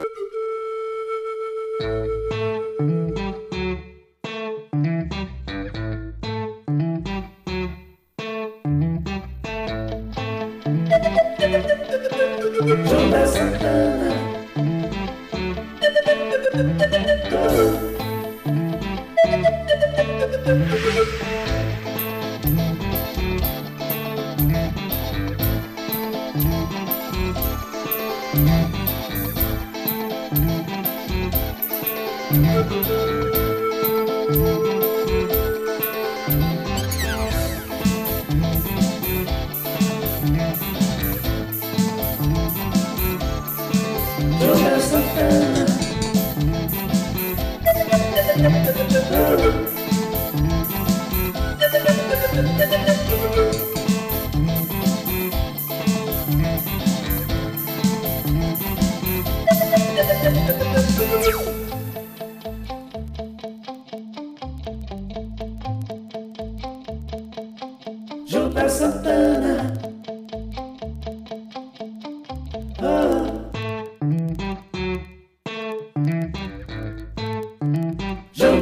Thank you.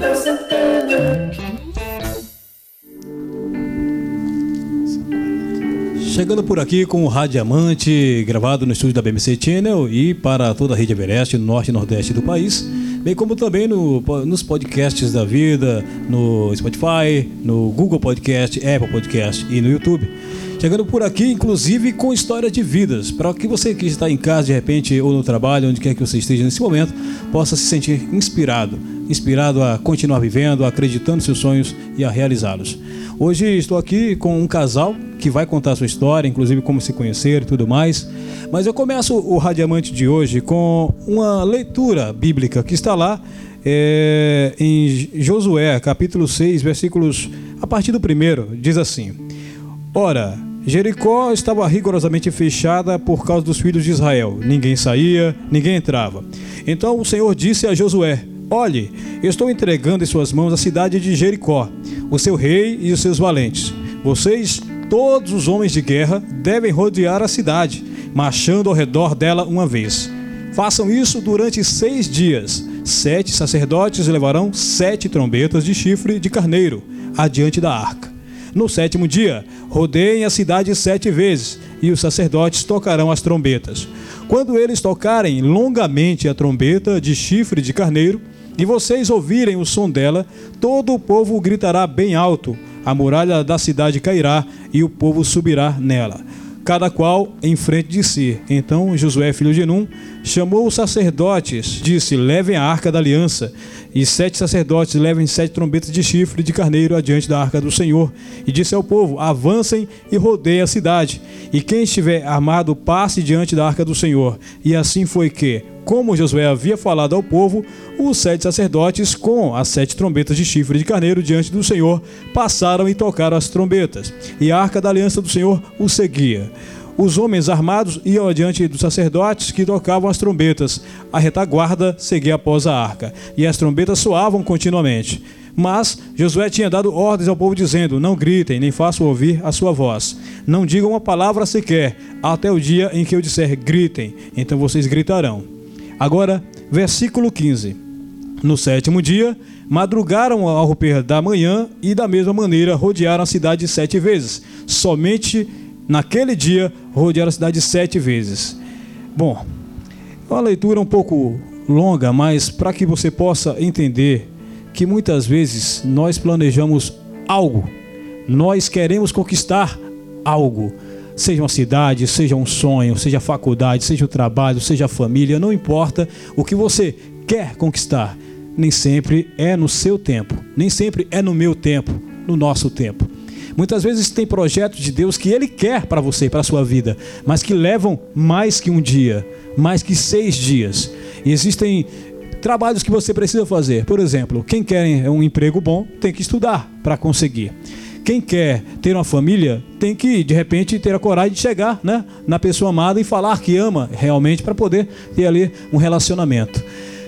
Gilberto Santana. Chegando por aqui com o Radiamante, gravado no estúdio da BMC Channel e para toda a rede Everest, no norte e nordeste do país, bem como também no, nos podcasts da vida, no Spotify, no Google Podcast, Apple Podcast e no YouTube. Chegando por aqui, inclusive com história de vidas, para que você que está em casa de repente ou no trabalho, onde quer que você esteja nesse momento, possa se sentir inspirado, inspirado a continuar vivendo, acreditando nos seus sonhos e a realizá-los. Hoje estou aqui com um casal que vai contar sua história, inclusive como se conhecer e tudo mais. Mas eu começo o Radiamante de hoje com uma leitura bíblica que está lá é, em Josué, capítulo 6, versículos a partir do primeiro, diz assim: Ora, Jericó estava rigorosamente fechada por causa dos filhos de Israel. Ninguém saía, ninguém entrava. Então o Senhor disse a Josué: Olhe, estou entregando em suas mãos a cidade de Jericó, o seu rei e os seus valentes. Vocês, todos os homens de guerra, devem rodear a cidade, marchando ao redor dela uma vez. Façam isso durante seis dias. Sete sacerdotes levarão sete trombetas de chifre de carneiro adiante da arca. No sétimo dia, rodeiem a cidade sete vezes, e os sacerdotes tocarão as trombetas. Quando eles tocarem longamente a trombeta de chifre de carneiro, e vocês ouvirem o som dela, todo o povo gritará bem alto, a muralha da cidade cairá e o povo subirá nela, cada qual em frente de si. Então Josué, filho de Num, chamou os sacerdotes, disse: Levem a arca da aliança. E sete sacerdotes levem sete trombetas de chifre de carneiro adiante da arca do Senhor. E disse ao povo: Avancem e rodeiem a cidade. E quem estiver armado, passe diante da arca do Senhor. E assim foi que, como Josué havia falado ao povo, os sete sacerdotes, com as sete trombetas de chifre de carneiro diante do Senhor, passaram e tocaram as trombetas. E a arca da aliança do Senhor os seguia. Os homens armados iam adiante dos sacerdotes que tocavam as trombetas. A retaguarda seguia após a arca, e as trombetas soavam continuamente. Mas Josué tinha dado ordens ao povo, dizendo: Não gritem, nem façam ouvir a sua voz. Não digam uma palavra sequer, até o dia em que eu disser gritem, então vocês gritarão. Agora, versículo 15. No sétimo dia, madrugaram ao romper da manhã e, da mesma maneira, rodearam a cidade sete vezes. Somente naquele dia, rodearam a cidade sete vezes. Bom, é uma leitura um pouco longa, mas para que você possa entender que muitas vezes nós planejamos algo, nós queremos conquistar algo, seja uma cidade, seja um sonho, seja a faculdade, seja o trabalho, seja a família, não importa o que você quer conquistar, nem sempre é no seu tempo, nem sempre é no meu tempo, no nosso tempo. Muitas vezes tem projetos de Deus que Ele quer para você, para a sua vida, mas que levam mais que um dia, mais que seis dias. E existem trabalhos que você precisa fazer. Por exemplo, quem quer um emprego bom tem que estudar para conseguir. Quem quer ter uma família tem que, de repente, ter a coragem de chegar né, na pessoa amada e falar que ama realmente para poder ter ali um relacionamento.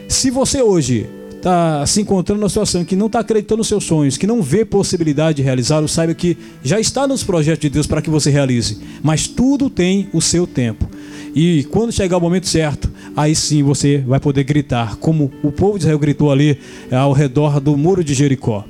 Se você hoje está se encontrando numa situação que não está acreditando nos seus sonhos, que não vê possibilidade de realizá-los, saiba que já está nos projetos de Deus para que você realize. Mas tudo tem o seu tempo. E quando chegar o momento certo, aí sim você vai poder gritar, como o povo de Israel gritou ali ao redor do muro de Jericó.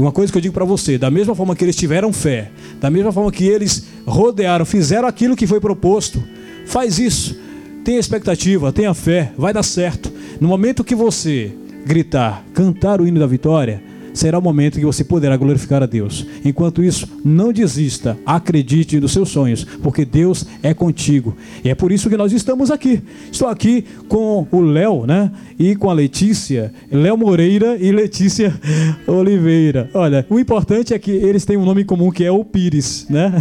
E uma coisa que eu digo para você, da mesma forma que eles tiveram fé, da mesma forma que eles rodearam, fizeram aquilo que foi proposto, faz isso. Tenha expectativa, tenha fé, vai dar certo. No momento que você gritar, cantar o hino da vitória, será o momento que você poderá glorificar a Deus. Enquanto isso, não desista, acredite nos seus sonhos, porque Deus é contigo. E é por isso que nós estamos aqui. Estou aqui com o Léo, né? E com a Letícia, Léo Moreira e Letícia Oliveira. Olha, o importante é que eles têm um nome comum que é o Pires, né?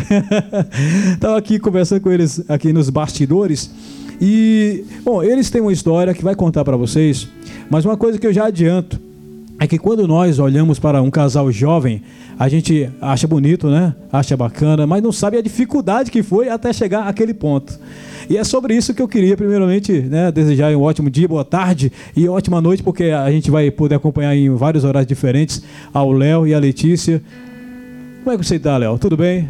Estava aqui conversando com eles aqui nos bastidores. E, bom, eles têm uma história que vai contar para vocês, mas uma coisa que eu já adianto é que quando nós olhamos para um casal jovem, a gente acha bonito, né? Acha bacana, mas não sabe a dificuldade que foi até chegar àquele ponto. E é sobre isso que eu queria, primeiramente, né, desejar um ótimo dia, boa tarde e ótima noite, porque a gente vai poder acompanhar em vários horários diferentes ao Léo e a Letícia. Como é que você está, Léo? Tudo bem?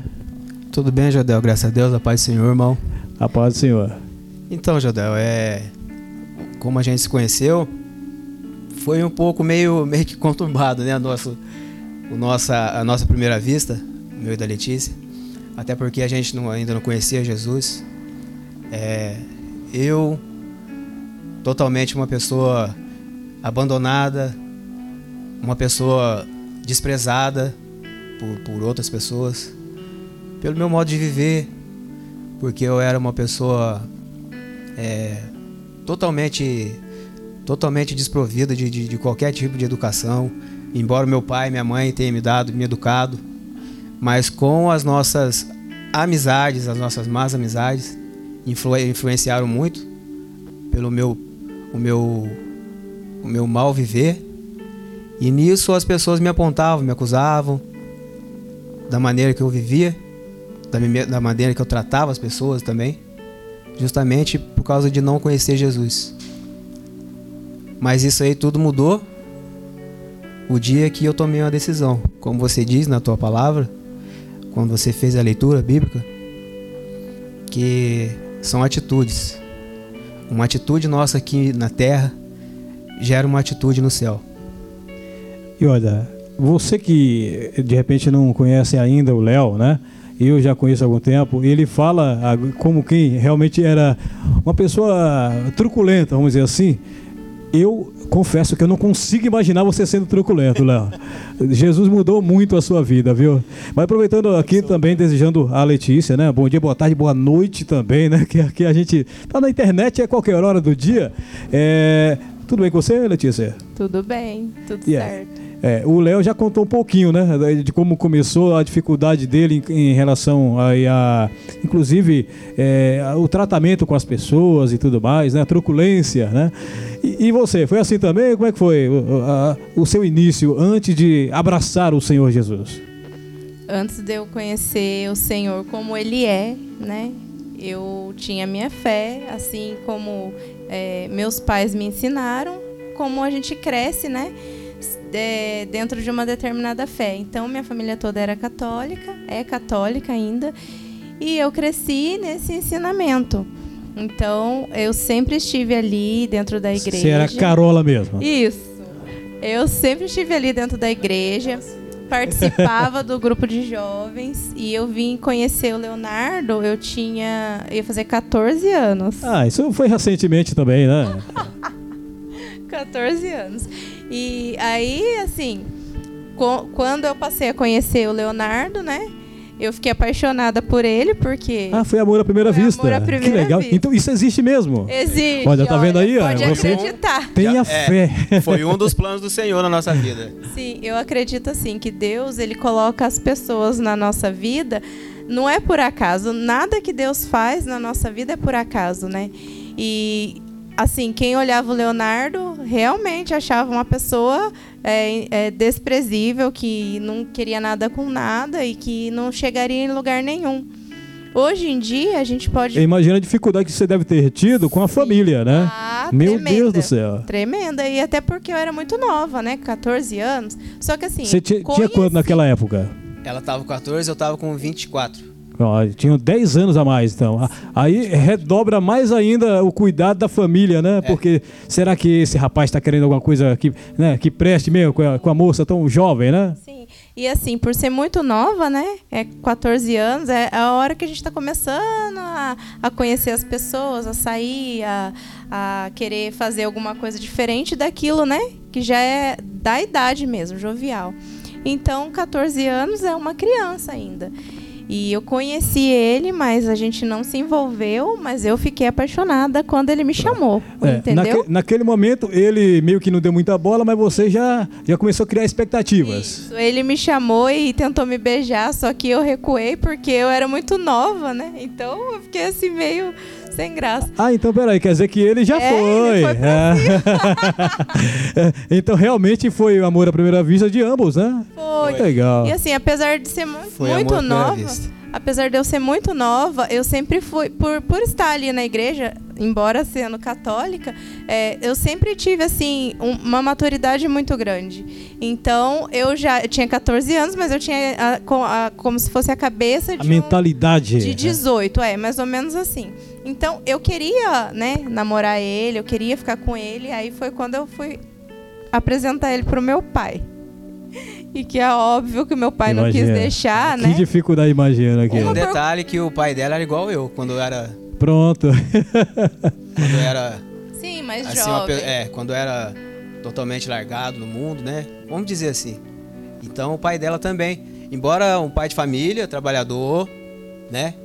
Tudo bem, Jadel? Graças a Deus, a paz do Senhor, irmão. A paz do Senhor. Então, Jadel, é. Como a gente se conheceu, foi um pouco meio, meio que conturbado, né? A nossa, o nossa, a nossa primeira vista, meu e da Letícia. Até porque a gente não, ainda não conhecia Jesus. É, eu, totalmente uma pessoa abandonada, uma pessoa desprezada por, por outras pessoas, pelo meu modo de viver, porque eu era uma pessoa é, totalmente totalmente desprovida de, de, de, qualquer tipo de educação, embora meu pai e minha mãe tenham me dado, me educado, mas com as nossas amizades, as nossas más amizades, influ, influenciaram muito pelo meu, o meu, o meu mal viver. E nisso as pessoas me apontavam, me acusavam da maneira que eu vivia, da, da maneira que eu tratava as pessoas também, justamente por causa de não conhecer Jesus. Mas isso aí tudo mudou o dia que eu tomei uma decisão. Como você diz na tua palavra, quando você fez a leitura bíblica, que são atitudes. Uma atitude nossa aqui na terra gera uma atitude no céu. E olha, você que de repente não conhece ainda o Léo, né? Eu já conheço há algum tempo. Ele fala como quem realmente era uma pessoa truculenta, vamos dizer assim eu confesso que eu não consigo imaginar você sendo truculento, Léo. Jesus mudou muito a sua vida, viu? Mas aproveitando aqui também, desejando a Letícia, né? Bom dia, boa tarde, boa noite também, né? Que aqui a gente tá na internet, é qualquer hora do dia. É... Tudo bem com você, Letícia? Tudo bem, tudo yeah. certo. É, o Léo já contou um pouquinho, né, de como começou a dificuldade dele em, em relação a, a inclusive, é, o tratamento com as pessoas e tudo mais, né, a truculência, né. E, e você, foi assim também? Como é que foi o, a, o seu início antes de abraçar o Senhor Jesus? Antes de eu conhecer o Senhor como Ele é, né, eu tinha minha fé, assim como é, meus pais me ensinaram, como a gente cresce, né? É, dentro de uma determinada fé. Então, minha família toda era católica, é católica ainda, e eu cresci nesse ensinamento. Então, eu sempre estive ali dentro da igreja. Você era carola mesmo? Isso. Eu sempre estive ali dentro da igreja, participava do grupo de jovens e eu vim conhecer o Leonardo, eu tinha. ia fazer 14 anos. Ah, isso foi recentemente também, né? 14 anos. E aí, assim, quando eu passei a conhecer o Leonardo, né? Eu fiquei apaixonada por ele, porque. Ah, foi amor à primeira vista. Amor à primeira que legal. Vista. Então isso existe mesmo. Existe. Olha, tá vendo aí? Pode Você acreditar. Tenha é, fé. Foi um dos planos do Senhor na nossa vida. Sim, eu acredito assim que Deus ele coloca as pessoas na nossa vida. Não é por acaso. Nada que Deus faz na nossa vida é por acaso, né? E assim, quem olhava o Leonardo realmente achava uma pessoa é, é, desprezível, que não queria nada com nada e que não chegaria em lugar nenhum. Hoje em dia, a gente pode. Imagina a dificuldade que você deve ter tido com a Sim. família, né? Ah, Meu tremenda, Deus do céu. Tremenda. E até porque eu era muito nova, né? 14 anos. Só que assim. Você tinha, conheci... tinha quanto naquela época? Ela tava com 14, eu tava com 24. Ó, Tinham 10 anos a mais, então. Aí redobra mais ainda o cuidado da família, né? Porque será que esse rapaz está querendo alguma coisa que, né, que preste mesmo com a, com a moça tão jovem, né? Sim. E assim, por ser muito nova, né? É 14 anos, é a hora que a gente está começando a, a conhecer as pessoas, a sair, a, a querer fazer alguma coisa diferente daquilo, né? Que já é da idade mesmo, jovial. Então, 14 anos é uma criança ainda. E eu conheci ele, mas a gente não se envolveu, mas eu fiquei apaixonada quando ele me chamou, É, entendeu? naque- naquele momento ele meio que não deu muita bola, mas você já, já começou a criar expectativas. Isso, ele me chamou e tentou me beijar, só que eu recuei porque eu era muito nova, né? Então eu fiquei assim meio sem graça. Ah, então peraí, quer dizer que ele já É, foi. ele foi pra É. então realmente foi o amor à primeira vista de ambos, né? Foi. Legal. E assim, apesar de ser mu- Foi muito nova, vista. apesar de eu ser muito nova, eu sempre fui, por, por estar ali na igreja, embora sendo católica, é, eu sempre tive assim um- uma maturidade muito grande. Então eu já eu tinha 14 anos, mas eu tinha a- a- como se fosse a cabeça A de um- mentalidade. De 18, é, mais ou menos assim. Então, eu queria, né, namorar ele, eu queria ficar com ele, aí foi quando eu fui apresentar ele pro meu pai. E que é óbvio que meu pai não quis Imagina. deixar, Que né? dificuldade imagina aqui. Um Uma detalhe que o pai dela era igual eu, quando eu era. Pronto. Quando eu era. Sim, mais assim, uma jovem. é, quando eu era totalmente largado no mundo, né? Vamos dizer assim. Então o pai dela também. Embora um pai de família, trabalhador, né?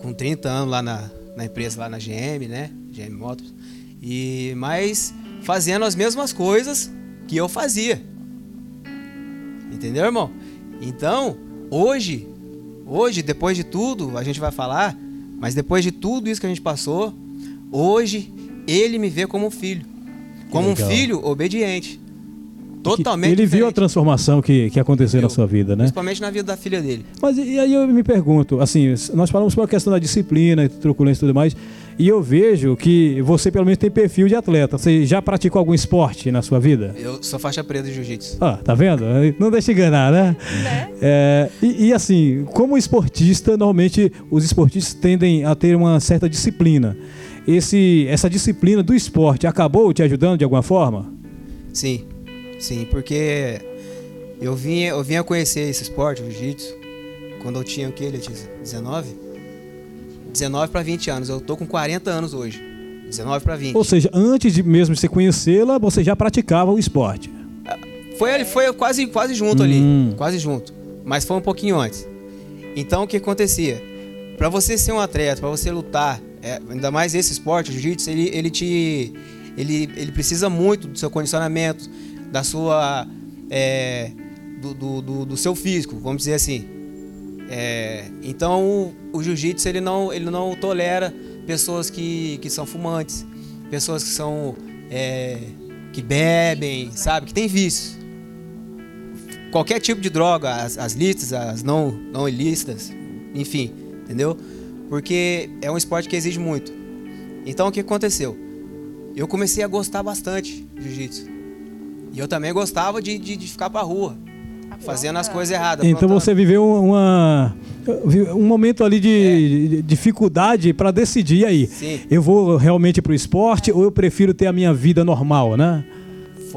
Com 30 anos lá na, na empresa, lá na GM, né? GM Motors. E, mas fazendo as mesmas coisas que eu fazia. Entendeu, irmão? Então, hoje, hoje, depois de tudo, a gente vai falar, mas depois de tudo isso que a gente passou, hoje ele me vê como um filho. Como um filho obediente. Totalmente Ele viu a diferente. transformação que, que aconteceu na sua vida, né? Principalmente na vida da filha dele. Mas e aí eu me pergunto, assim, nós falamos sobre a questão da disciplina, truculência e tudo mais, e eu vejo que você pelo menos tem perfil de atleta. Você já praticou algum esporte na sua vida? Eu sou faixa preta de jiu-jitsu. Ah, tá vendo? Não deixa enganar, né? É, e, e assim, como esportista, normalmente os esportistas tendem a ter uma certa disciplina. Esse, essa disciplina do esporte acabou te ajudando de alguma forma? Sim, sim, porque eu vinha, eu vinha conhecer esse esporte, o jiu-jitsu, quando eu tinha o que, Letícia? 19? 19 para 20 anos. Eu tô com 40 anos hoje. 19 para 20. Ou seja, antes de mesmo você conhecê-la, você já praticava o esporte. Foi, ali- foi quase, quase junto Hum. ali. Quase junto. Mas foi um pouquinho antes. Então o que acontecia? Para você ser um atleta, para você lutar, é, ainda mais esse esporte, o jiu-jitsu, ele, ele te. Ele, ele precisa muito do seu condicionamento, da sua. é, do, do, do- do seu físico, vamos dizer assim. É, então o, o jiu-jitsu ele não, ele não tolera pessoas que, que são fumantes, pessoas que são. é, que bebem, sabe? Que tem vícios qualquer tipo de droga, as, as listas, as não, não ilícitas, enfim, entendeu? Porque é um esporte que exige muito. Então o que aconteceu? Eu comecei a gostar bastante de jiu-jitsu. E eu também gostava de, de, de ficar pra rua, fazendo as coisas erradas. Então você viveu uma, um momento ali de, de dificuldade para decidir aí. Sim. Eu vou realmente para o esporte ou eu prefiro ter a minha vida normal, né?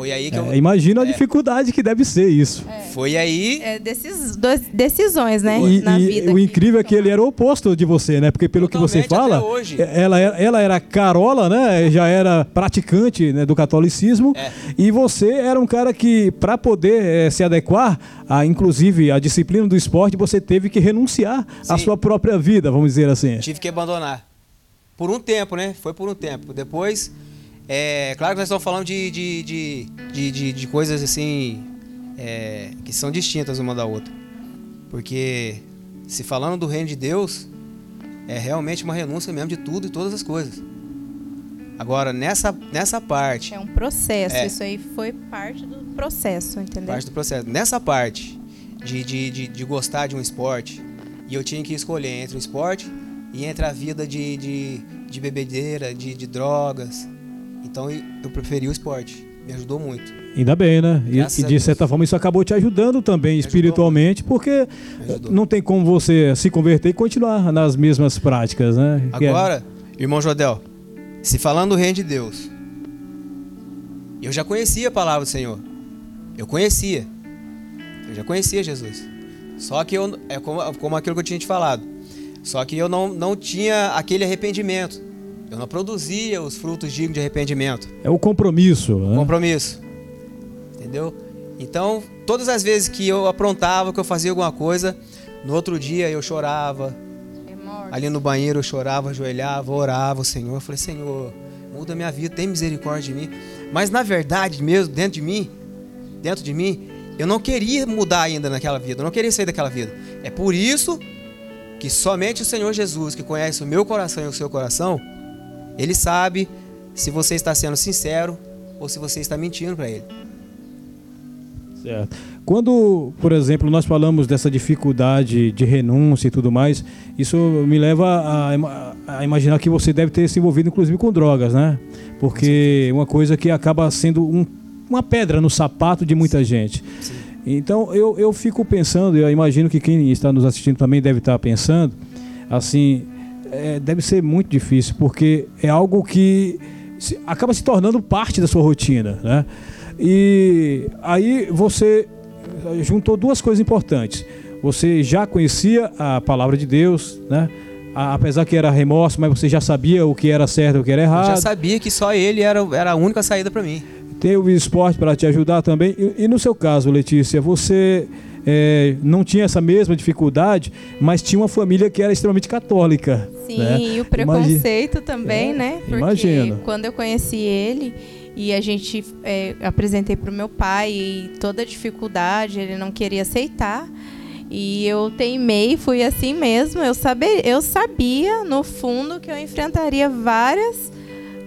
Foi aí que eu. É, imagina a dificuldade que deve ser isso. Foi aí. É decis, decisões, né? E, na e vida. o incrível é que ele era o oposto de você, né? Porque pelo que você Totalmente, fala, ela, era- ela era carola, né? Já era praticante né, do catolicismo. É. E você era um cara que, para poder se adequar, a, inclusive, a disciplina do esporte, você teve que renunciar à sua própria vida, vamos dizer assim. Tive que abandonar. Por um tempo, né? Foi por um tempo. Depois, é claro que nós estamos falando de, de, de, de, de- de coisas assim é, que são distintas uma da outra. Porque se falando do reino de Deus, é realmente uma renúncia mesmo de tudo e todas as coisas. Agora, nessa, nessa parte, É um processo. É. Isso aí foi parte do processo, entendeu? parte do processo, nessa parte de, de, de, de gostar de um esporte, e eu tinha que escolher entre o esporte e entre a vida de, de, de bebedeira, de, de drogas. Então eu preferi o esporte. me ajudou muito. Ainda bem, né? E, e de certa forma isso acabou te ajudando também espiritualmente, porque não tem como você se converter e continuar nas mesmas práticas, né? É- Agora, irmão Jodel, se falando do reino de Deus, eu já conhecia a palavra do Senhor. Eu conhecia. Eu já conhecia Jesus. Só que eu, é como, como aquilo que eu tinha te falado. Só que eu não, não tinha aquele arrependimento. Eu não produzia os frutos dignos de arrependimento. é o compromisso, né? Compromisso. Entendeu? Então, todas as vezes que eu aprontava, que eu fazia alguma coisa, no outro dia eu chorava, Ali no banheiro eu chorava, ajoelhava, orava o Senhor. Eu falei, Senhor, muda minha vida, tem misericórdia de mim. Mas na verdade mesmo, dentro de mim, dentro de mim, eu não queria mudar ainda naquela vida, eu não queria sair daquela vida. É por isso que somente o Senhor Jesus, que conhece o meu coração e o seu coração, ele sabe se você está sendo sincero ou se você está mentindo para ele. Certo. Quando, por exemplo, nós falamos dessa dificuldade de renúncia e tudo mais, isso me leva a, a imaginar que você deve ter se envolvido inclusive com drogas, né? Porque é uma coisa que acaba sendo um- uma pedra no sapato de muita gente. Então eu, eu fico pensando, eu imagino que quem está nos assistindo também deve estar pensando, assim, é, deve ser muito difícil, porque é algo que se- acaba se tornando parte da sua rotina, né? E aí você eh, juntou duas coisas importantes. Você já conhecia a palavra de Deus, né? Apesar que era remorso, mas você já sabia o que era certo e o que era Eu já errado. sabia que só ele era, era a única saída para mim. Tem o esporte para te ajudar também. E, e no seu caso, Letícia, você eh, não tinha essa mesma dificuldade, mas tinha uma família que era extremamente católica. Sim, né? e o preconceito também, É, né? Porque imagino. quando eu conheci ele e a gente é, apresentei para o meu pai e toda a dificuldade, ele não queria aceitar. E eu teimei, fui assim mesmo. Eu, saber, eu sabia, no fundo, que eu enfrentaria várias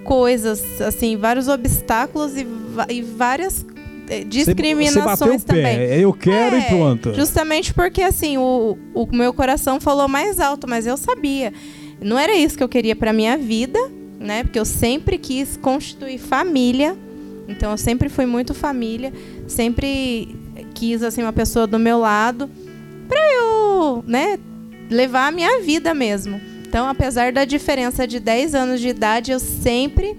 coisas, assim, vários obstáculos e, e várias discriminações você também. pé. Eu quero e É, pronto. Justamente porque, assim, o, o meu coração falou mais alto, mas eu sabia. Não era isso que eu queria para minha vida, né? Porque eu sempre quis constituir família. Então, eu sempre fui muito família. Sempre quis, assim, uma pessoa do meu lado para eu, né? Levar a minha vida mesmo. Então, apesar da diferença de 10 anos de idade, eu sempre,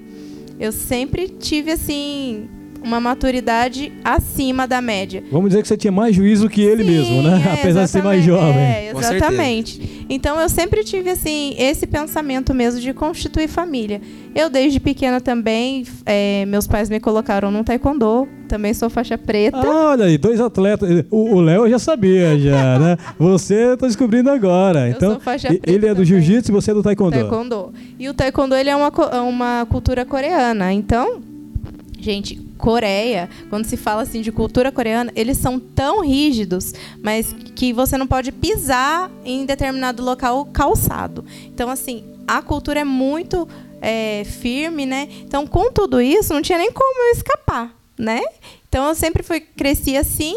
eu sempre tive, assim, uma maturidade acima da média. Vamos dizer que você tinha mais juízo que ele Sim, mesmo, né? é, Apesar de ser mais jovem. É, exatamente. Então eu sempre tive assim esse pensamento mesmo de constituir família. Eu desde pequena também, é, meus pais me colocaram no taekwondo, também sou faixa preta. Ah, olha aí, dois atletas. O Léo eu já sabia, já, né? Você eu tô descobrindo agora. Eu então, sou faixa preta ele é do jiu-jitsu e você é do taekwondo. Taekwondo. E o taekwondo ele é uma, é uma cultura coreana. Então, gente, Coreia, quando se fala assim de cultura coreana, eles são tão rígidos, mas que você não pode pisar em determinado local calçado. Então, assim, a cultura é muito é, firme, né? Então, com tudo isso, não tinha nem como eu escapar, né? Então, eu sempre fui cresci assim.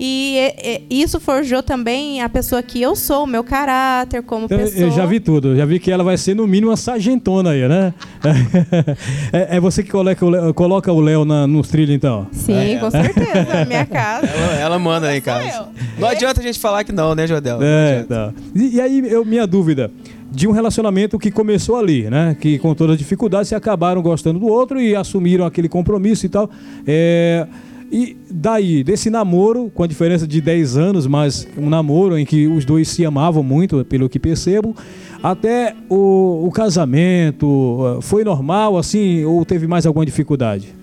E, é, e isso forjou também a pessoa que eu sou, o meu caráter como Então, pessoa. eu já vi tudo, já vi que ela vai ser no mínimo uma sargentona aí, né? é, é você que coloca o Léo, coloca o Léo na- nos trilhos, então. Sim, com certeza, na minha casa. Ela, ela manda aí eu. Não adianta a gente falar que não, né, Jodel? É, tá. E, e aí, eu, minha dúvida, de um relacionamento que começou ali, né? Que com todas as dificuldades se acabaram gostando do outro e assumiram aquele compromisso e tal. É, e daí, desse namoro, com a diferença de 10 anos, mas um namoro em que os dois se amavam muito, pelo que percebo, até o, o casamento, eh, foi normal assim ou teve mais alguma dificuldade?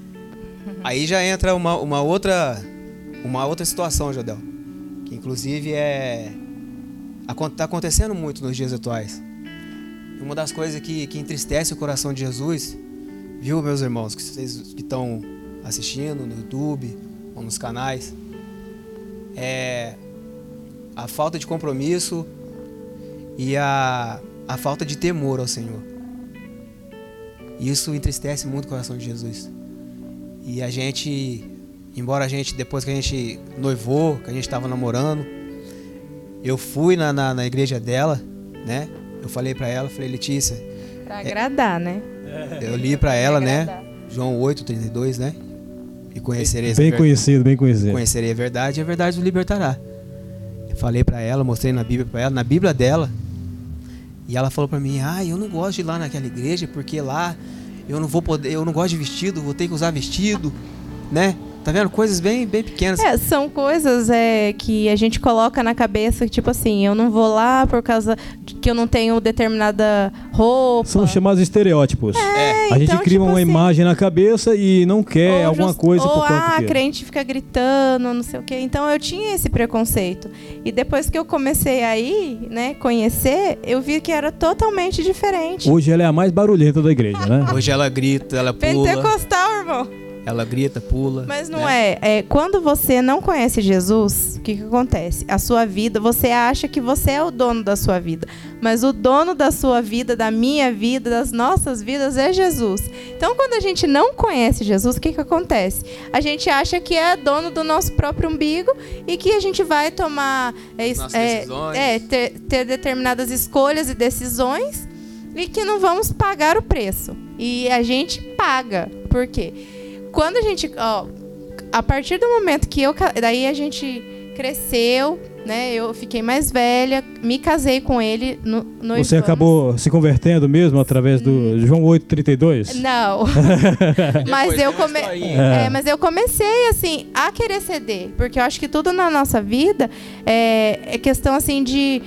Aí já entra uma, uma outra uma outra situação, Jodel, que inclusive é acon- tá acontecendo muito nos dias atuais. Uma das coisas que, que entristece o coração de Jesus, viu, meus irmãos, que vocês que estão assistindo no YouTube ou nos canais, é a falta de compromisso e a, a falta de temor ao Senhor. Isso entristece muito o coração de Jesus. E a gente, embora a gente, depois que a gente noivou, que a gente estava namorando, eu fui na, na, na igreja dela, né? Eu falei pra ela, falei, Letícia, Pra agradar, né? eu li pra ela, né? agradar. João 8, 32, né? E conhecereis Bem a conhecido, bem conhecido. conhecerei a verdade e a verdade os libertará. Eu falei pra ela, mostrei na Bíblia para ela, na Bíblia dela. E ela falou pra mim: "Ah, eu não gosto de ir lá naquela igreja porque lá eu não vou poder, eu não gosto de vestido, vou ter que usar vestido, né? Tá vendo? Coisas bem bem pequenas. É, são coisas é, que a gente coloca na cabeça, tipo assim, eu não vou lá por causa que eu não tenho determinada roupa. São chamados estereótipos. É. A gente então, cria tipo uma assim, imagem na cabeça e não quer ou alguma just- coisa ou, por conta ah, a que... crente fica gritando, não sei o quê. Então eu tinha esse preconceito. E depois que eu comecei a ir, né, conhecer, eu vi que era totalmente diferente. Hoje ela é a mais barulhenta da igreja, né? Hoje ela grita, ela pula, Pentecostal, irmão. Ela grita, pula. Mas não né? é. é. Quando você não conhece Jesus, o que, que acontece? A sua vida, você acha que você é o dono da sua vida. Mas o dono da sua vida, da minha vida, das nossas vidas é Jesus. Então, quando a gente não conhece Jesus, o que, que acontece? A gente acha que é dono do nosso próprio umbigo e que a gente vai tomar. É, é, decisões. é, ter, ter determinadas escolhas e decisões e que não vamos pagar o preço. E a gente paga. Por quê? Quando a gente. Ó, a partir do momento que eu. Daí a gente cresceu, né? Eu fiquei mais velha, me casei com ele. No. Você acabou se convertendo mesmo através do João 8,32? Não. mas Depois eu come... historinha. é, mas eu comecei assim a querer ceder, porque eu acho que tudo na nossa vida é, é questão assim de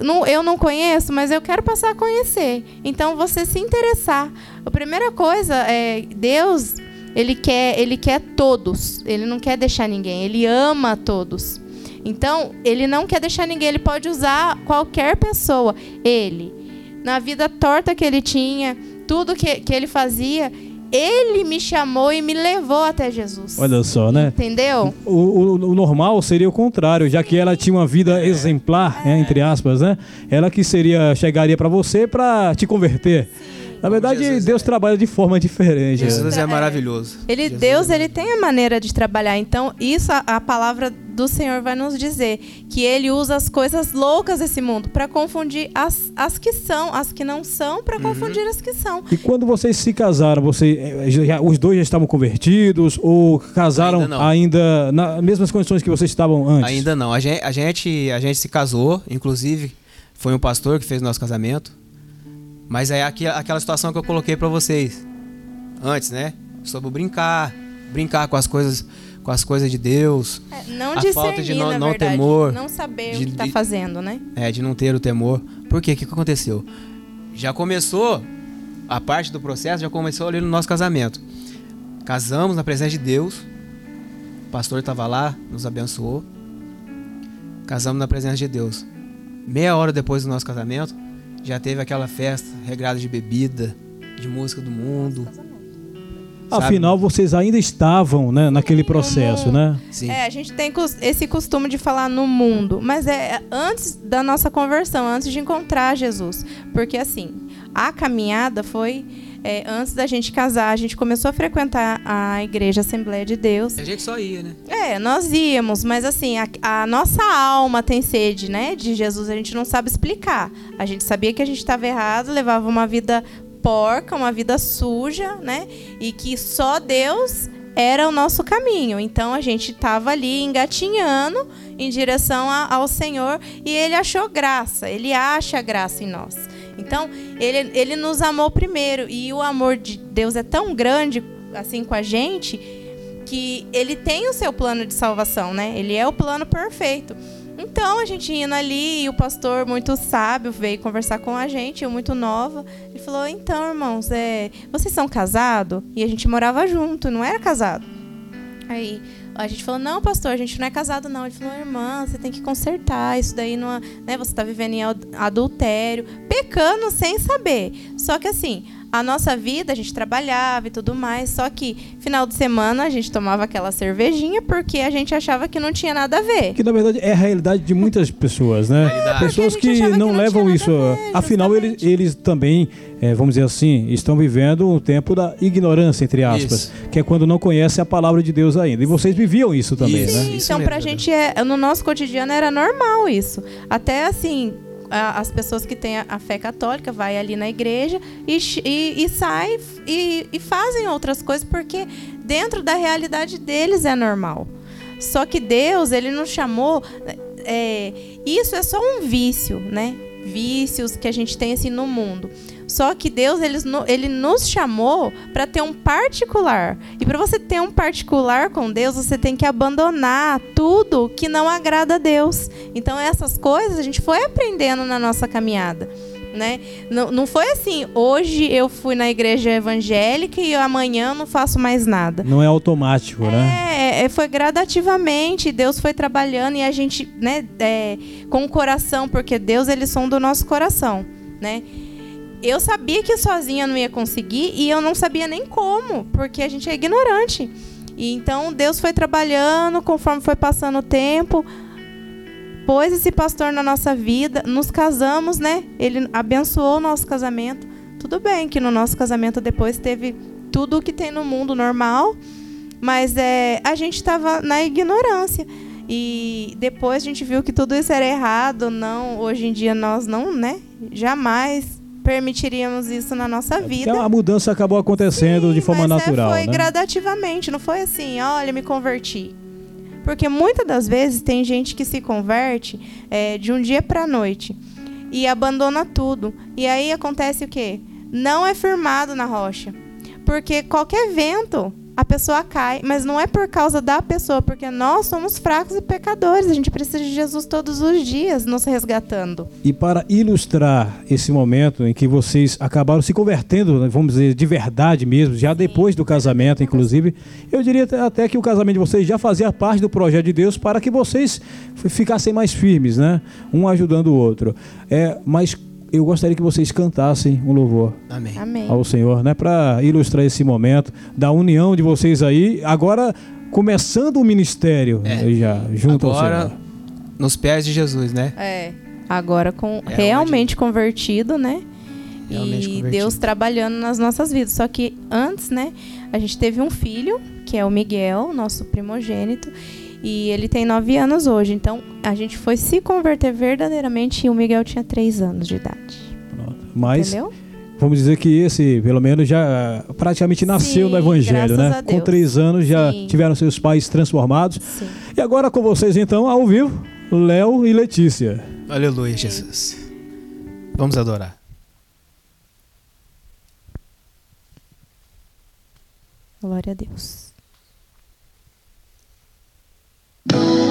não, eu não conheço, mas eu quero passar a conhecer. Então você se interessar. A primeira coisa é Deus, ele quer, ele quer todos. Ele não quer deixar ninguém. Ele ama todos. Então, ele não quer deixar ninguém, ele pode usar qualquer pessoa. Ele, na vida torta que ele tinha, tudo que, que ele fazia, ele me chamou e me levou até Jesus. Olha só, né? Entendeu? O, o- o normal seria o contrário, já que ela tinha uma vida exemplar, né, entre aspas, né? Ela que seria chegaria para você para te converter. Na verdade, Jesus Deus trabalha de forma diferente. né? Jesus é maravilhoso. Ele, Jesus Deus, é ele tem a maneira de trabalhar. Então, isso a, a palavra do Senhor vai nos dizer que ele usa as coisas loucas desse mundo para confundir as, as que são, as que não são, para confundir as que são. E quando vocês se casaram, você, eh, já- os dois já estavam convertidos ou casaram Ainda ainda, nas mesmas condições que vocês estavam antes? Ainda não. A gente, a gente, a gente se casou, inclusive foi um pastor que fez nosso casamento. Mas é aqui- aquela situação que eu coloquei pra vocês antes, né? Sobre brincar, brincar com as coisas, com as coisas de Deus, É, não A falta de não- não verdade. temor, não saber de- o que está fazendo, né? é, de não ter o temor. Por quê? O que, que aconteceu? Já começou a parte do processo, já começou ali no nosso casamento. Casamos na presença de Deus. O pastor estava lá, nos abençoou. Casamos na presença de Deus. Meia hora depois do nosso casamento, já teve aquela festa regrada de bebida, de música do mundo. sabe? Afinal, vocês ainda estavam né, naquele processo, né? Sim. É, a gente tem esse costume de falar no mundo, mas é antes da nossa conversão, antes de encontrar Jesus. Porque assim, a caminhada foi é, antes da gente casar, a gente começou a frequentar a igreja Assembleia de Deus. A gente só ia, né? É, nós íamos, mas assim, a, a nossa alma tem sede, né, de Jesus, a gente não sabe explicar. A gente sabia que a gente estava errado, levava uma vida porca, uma vida suja, né, e que só Deus era o nosso caminho. Então a gente estava ali engatinhando em direção a- ao Senhor e ele achou graça, ele acha graça em nós. Então, ele, ele nos amou primeiro e o amor de Deus é tão grande assim com a gente que ele tem o seu plano de salvação, né? Ele é o plano perfeito. Então a gente indo ali e o pastor muito sábio veio conversar com a gente, eu muito nova. Ele falou: "Então, irmãos, é, vocês são casados?" E a gente morava junto, não era casado. Aí a gente falou: "Não, pastor, a gente não é casado não". Ele falou: "Irmã, você tem que consertar isso daí não, é- né, você está vivendo em ad- adultério, pecando sem saber". Só que assim, a nossa vida, a gente trabalhava e tudo mais, só que final de semana a gente tomava aquela cervejinha porque a gente achava que não tinha nada a ver. Que na verdade é a realidade de muitas pessoas, né? Realidade. Pessoas que não que não levam isso. a ver, Afinal, eles, eles também, eh, vamos dizer assim, estão vivendo um tempo da ignorância, entre aspas, Isso. que é quando não conhecem a palavra de Deus ainda. E vocês viviam isso também, Isso. né? Sim, então pra gente, é, no nosso cotidiano era normal isso. Até assim, as pessoas que têm a, fé católica vai ali na igreja e, e, e sai e, e fazem outras coisas porque dentro da realidade deles é normal. Só que Deus, ele nos chamou. é, isso é só um vício, né? Vícios que a gente tem assim no mundo. Só que Deus, ele, ele nos chamou para ter um particular. E para você ter um particular com Deus, você tem que abandonar tudo que não agrada a Deus. Então, essas coisas a gente foi aprendendo na nossa caminhada. Né? Não, não foi assim, hoje eu fui na igreja evangélica e amanhã eu não faço mais nada. Não é automático, né? É, é, foi gradativamente, Deus foi trabalhando e a gente, né, é, com o coração, porque Deus ele sonda o nosso coração, né? Eu sabia que sozinha não ia conseguir e eu não sabia nem como, porque a gente é ignorante. E então Deus foi trabalhando conforme foi passando o tempo, pôs esse pastor na nossa vida, nos casamos, né? Ele abençoou o nosso casamento. Tudo bem que no nosso casamento depois teve tudo o que tem no mundo normal, mas é, a gente estava na ignorância. E depois a gente viu que tudo isso era errado. Não, hoje em dia nós não, né? Jamais permitiríamos isso na nossa Porque vida. a mudança acabou acontecendo Sim, de forma mas, é, natural, foi né? gradativamente, não foi assim, olha, me converti. Porque muitas das vezes tem gente que se converte é, de um dia para noite e abandona tudo. E aí acontece o quê? Não é firmado na rocha. Porque qualquer vento, a pessoa cai, mas não é por causa da pessoa, porque nós somos fracos e pecadores. A gente precisa de Jesus todos os dias nos resgatando. E para ilustrar esse momento em que vocês acabaram se convertendo, né, vamos dizer, de verdade mesmo, já depois do casamento, inclusive, eu diria até- que o casamento de vocês já fazia parte do projeto de Deus para que vocês ficassem mais firmes, né? Um ajudando o outro. É, mas eu gostaria que vocês cantassem um louvor Amém. Amém. ao Senhor, né? Para ilustrar esse momento da união de vocês aí, agora começando o ministério É. já, junto ao Agora, Senhor. nos pés de Jesus, né? É. Agora com É realmente convertido, né? Realmente e convertido. Deus trabalhando nas nossas vidas. Só que antes, né, a gente teve um filho, que é o Miguel, nosso primogênito, e ele tem nove anos hoje. Então a gente foi se converter verdadeiramente e o Miguel tinha três anos de idade. Pronto. Mas Entendeu? Vamos dizer que esse, pelo menos, já praticamente nasceu Sim, no Evangelho, né? Com três anos já Sim. tiveram seus pais transformados. Sim. E agora com vocês, então, ao vivo, Léo e Letícia. Aleluia, Jesus. Vamos adorar. Glória a Deus. Aleluia.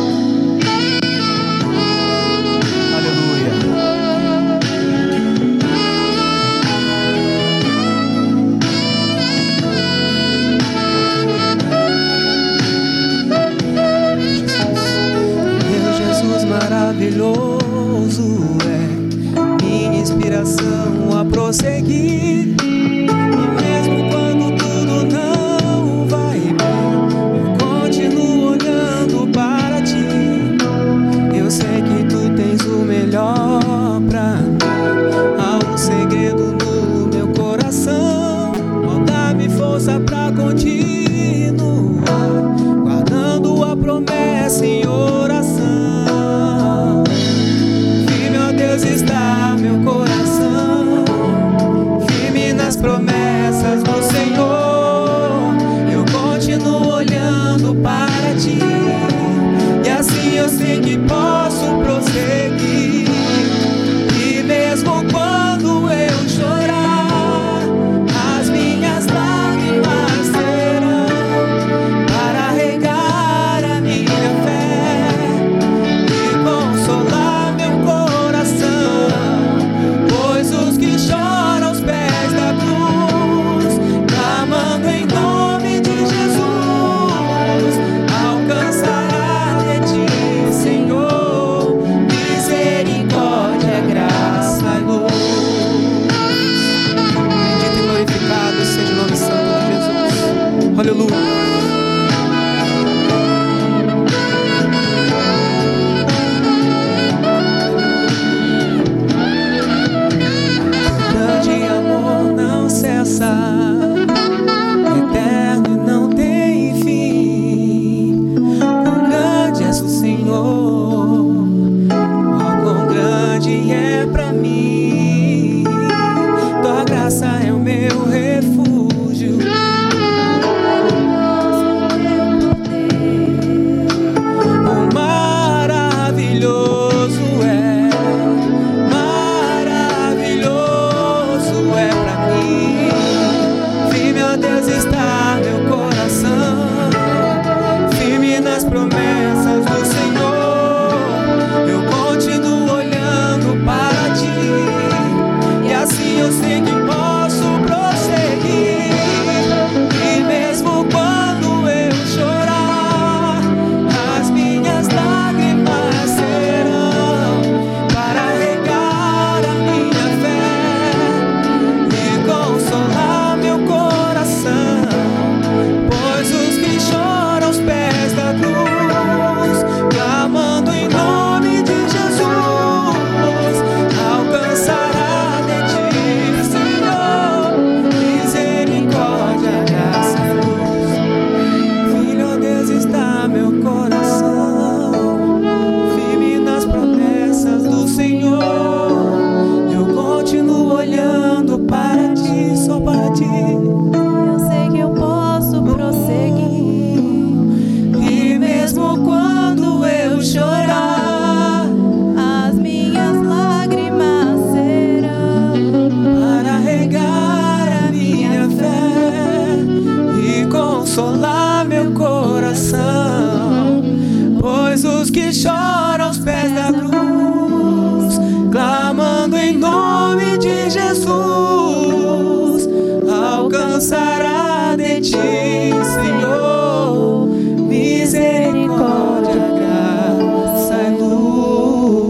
Alcançará de ti, Senhor, misericórdia, graça e luz.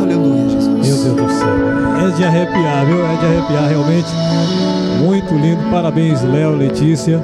Aleluia, Jesus. Meu Deus do céu. É de arrepiar, viu? É de arrepiar realmente. Muito lindo. Parabéns, Léo, Letícia.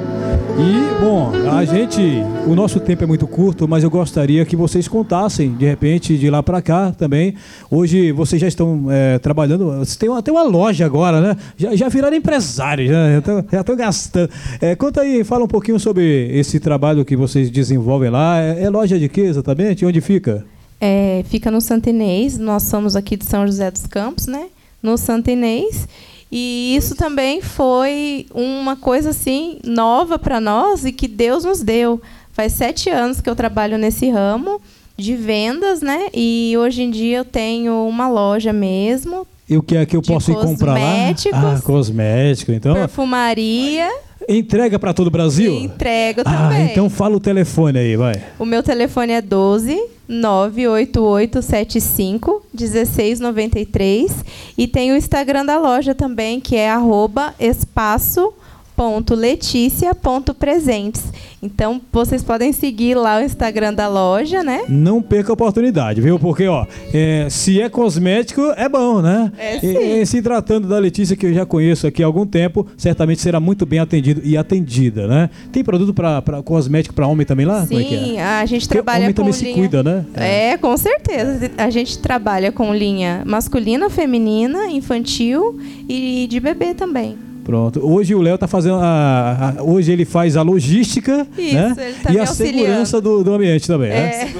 E, bom, a gente. O nosso tempo é muito curto, mas eu gostaria que vocês contassem, de repente, de lá para cá também. Hoje vocês já estão é, trabalhando. Vocês têm até uma loja agora, né? Já, já viraram empresários, né? já estão gastando. É, conta aí, fala um pouquinho sobre esse trabalho que vocês desenvolvem lá. É, é loja de quê exatamente? Onde fica? É, fica no Santo Inês, nós somos aqui de São José dos Campos, né? No Santo Inês. E isso também foi uma coisa assim nova para nós e que Deus nos deu. Faz sete anos que eu trabalho nesse ramo de vendas, né? E hoje em dia eu tenho uma loja mesmo, E o que é que eu posso ir comprar lá? cosméticos. Ah, cosmético. Então, perfumaria entrega para todo o Brasil? e entrega Ah, também. então fala o telefone aí, vai. O meu telefone é 12 98875 1693 e tem o Instagram da loja também, que é arroba espaço.leticia.presentes. Então, vocês podem seguir lá o Instagram da loja, né? Não perca a oportunidade, viu? Porque, ó, é, se é cosmético, é bom, né? É, E- sim. e se tratando da Letícia, que eu já conheço aqui há algum tempo, certamente será muito bem atendido e atendida, né? Tem produto para cosmético para homem também lá? É que Sim, é? a gente Porque trabalha homem com também linha... se cuida, né? É, com certeza. A gente trabalha com linha masculina, feminina, infantil e de bebê também. Pronto. Hoje o Léo tá fazendo a, a- hoje ele faz a logística, Isso, né? ele tá e a auxiliando. segurança do, do ambiente também, né?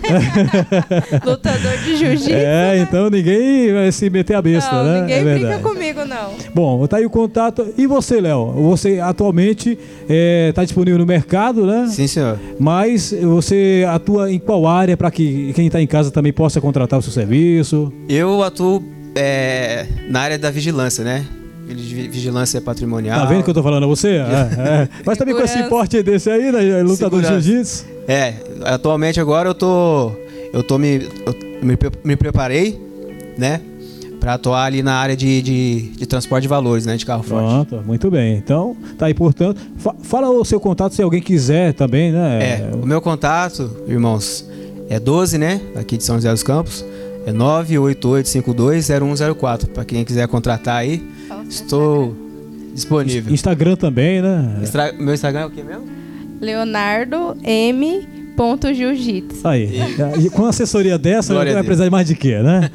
É. Lutador de jiu-jitsu. É, né? então ninguém vai se meter a besta, não, né? ninguém é brinca comigo, não. Bom, tá aí o contato. E você, Léo? Você atualmente está disponível no mercado, né? Sim, senhor. Mas você atua em qual área para que quem está em casa também possa contratar o seu serviço? Eu atuo é, na área da vigilância, né? Vigi- Vigilância patrimonial. Tá vendo que eu tô falando a você? É, é. Mas também com esse porte desse aí, né? Lutador de jiu-jitsu. É, atualmente agora eu tô. Eu tô me. Eu me, me preparei, né? Pra atuar ali na área de, de, de transporte de valores, né? De carro forte. Pronto, muito bem. Então, tá aí, portanto. fa- fala o seu contato se alguém quiser também, né? É, o meu contato, irmãos, é 12, né? Aqui de São José dos Campos. É 988520104. Pra quem quiser contratar aí, estou disponível. Instagram também, né? Instra- Meu Instagram é o quê mesmo? Leonardo M. Ponto Jiu-Jitsu. Aí. E com assessoria dessa, Glória vai precisar de mais de quê, né?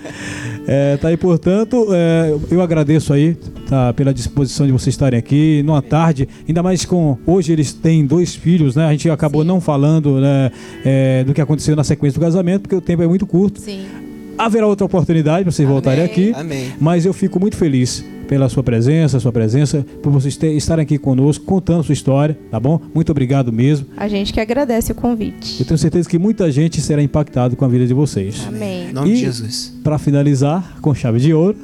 É, tá aí, portanto, é, eu agradeço aí tá, pela disposição de vocês estarem aqui numa tarde, ainda mais com. Hoje eles têm dois filhos, né? A gente acabou Sim. não falando né, é, do que aconteceu na sequência do casamento, porque o tempo é muito curto. Sim. Haverá outra oportunidade para vocês voltarem Amém. aqui. Amém. Mas eu fico muito feliz pela sua presença, sua presença, por vocês ter- estarem aqui conosco, contando sua história, tá bom? Muito obrigado mesmo. A gente que agradece o convite. Eu tenho certeza que muita gente será impactado com a vida de vocês. Amém. Em nome E- de Jesus. Para finalizar, com chave de ouro,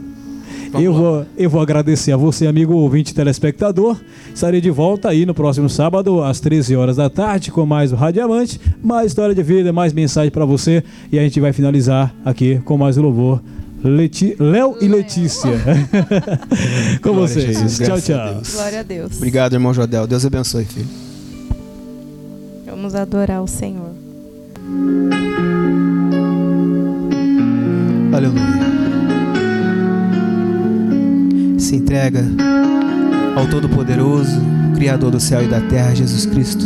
eu vou, eu vou agradecer a você, amigo ouvinte telespectador. Estarei de volta aí no próximo sábado, às 13 horas da tarde, com mais o Radiamante, mais história de vida, mais mensagem para você. E a gente vai finalizar aqui com mais louvor. Leti... Léo e Letícia. com Glória vocês. Jesus, tchau, tchau. Deus. Glória a Deus. Obrigado, irmão Jodel. Deus abençoe, filho. Vamos adorar o Senhor. Aleluia. Se entrega ao Todo-Poderoso, Criador do céu e da terra, Jesus Cristo.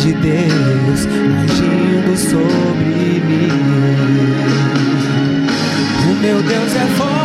de Deus agindo sobre mim. O meu Deus é forte.